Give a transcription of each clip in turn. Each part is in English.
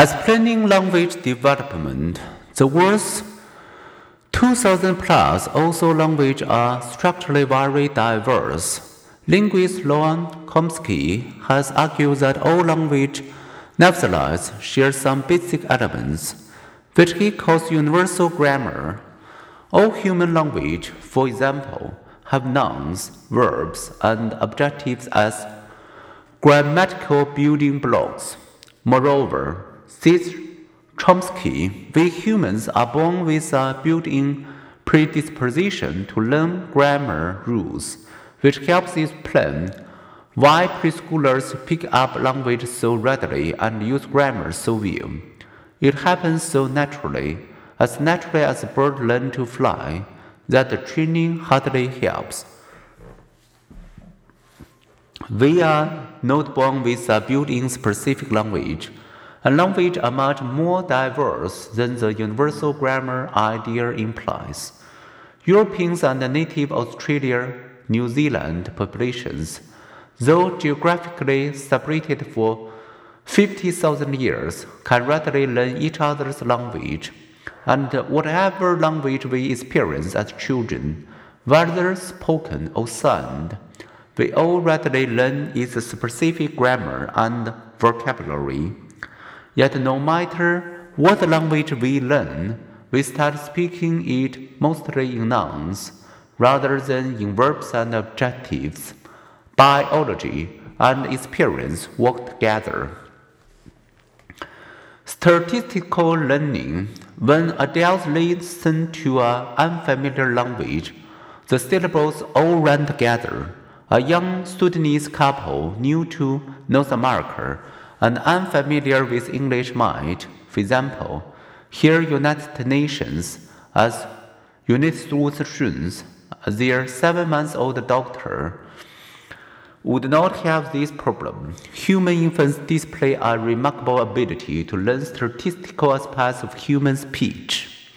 Explaining language development, the world's 2000 plus also languages are structurally very diverse. Linguist Noam Chomsky has argued that all language nevertheless share some basic elements, which he calls universal grammar. All human language, for example, have nouns, verbs, and adjectives as grammatical building blocks. Moreover, says Chomsky, we humans are born with a built in predisposition to learn grammar rules, which helps explain why preschoolers pick up language so readily and use grammar so well. It happens so naturally, as naturally as a bird learns to fly, that the training hardly helps. We are not born with a built in specific language. A language are much more diverse than the universal grammar idea implies. Europeans and native Australia, New Zealand populations, though geographically separated for 50,000 years, can readily learn each other's language and whatever language we experience as children, whether spoken or sung, we all readily learn its specific grammar and vocabulary. Yet, no matter what language we learn, we start speaking it mostly in nouns rather than in verbs and adjectives. Biology and experience work together. Statistical learning when adults listen to an unfamiliar language, the syllables all run together. A young Sudanese couple new to North America and unfamiliar with English might, for example, hear United Nations as United their seven month old daughter would not have this problem. Human infants display a remarkable ability to learn statistical aspects of human speech.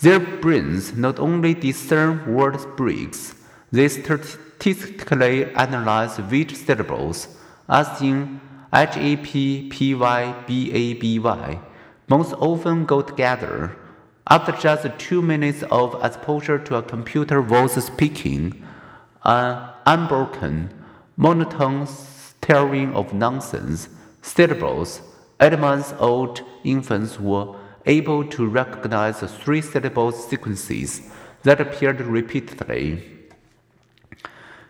Their brains not only discern word breaks, they statistically analyze which syllables, as in HAP, PY, BABY, most often go together. After just two minutes of exposure to a computer voice speaking, an unbroken monotone stirring of nonsense, syllables, eight months old infants were able to recognize three syllable sequences that appeared repeatedly.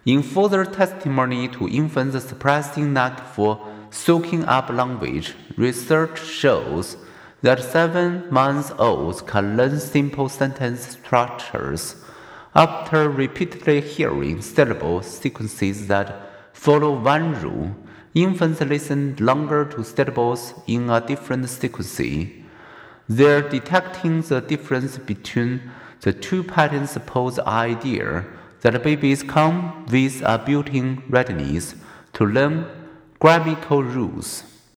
In further testimony to infants' surprising knack for soaking up language, research shows that seven months olds can learn simple sentence structures after repeatedly hearing syllable sequences that follow one rule, infants listen longer to syllables in a different sequence. They're detecting the difference between the two patterns suppose idea that babies come with a built-in readiness to learn grammatical rules.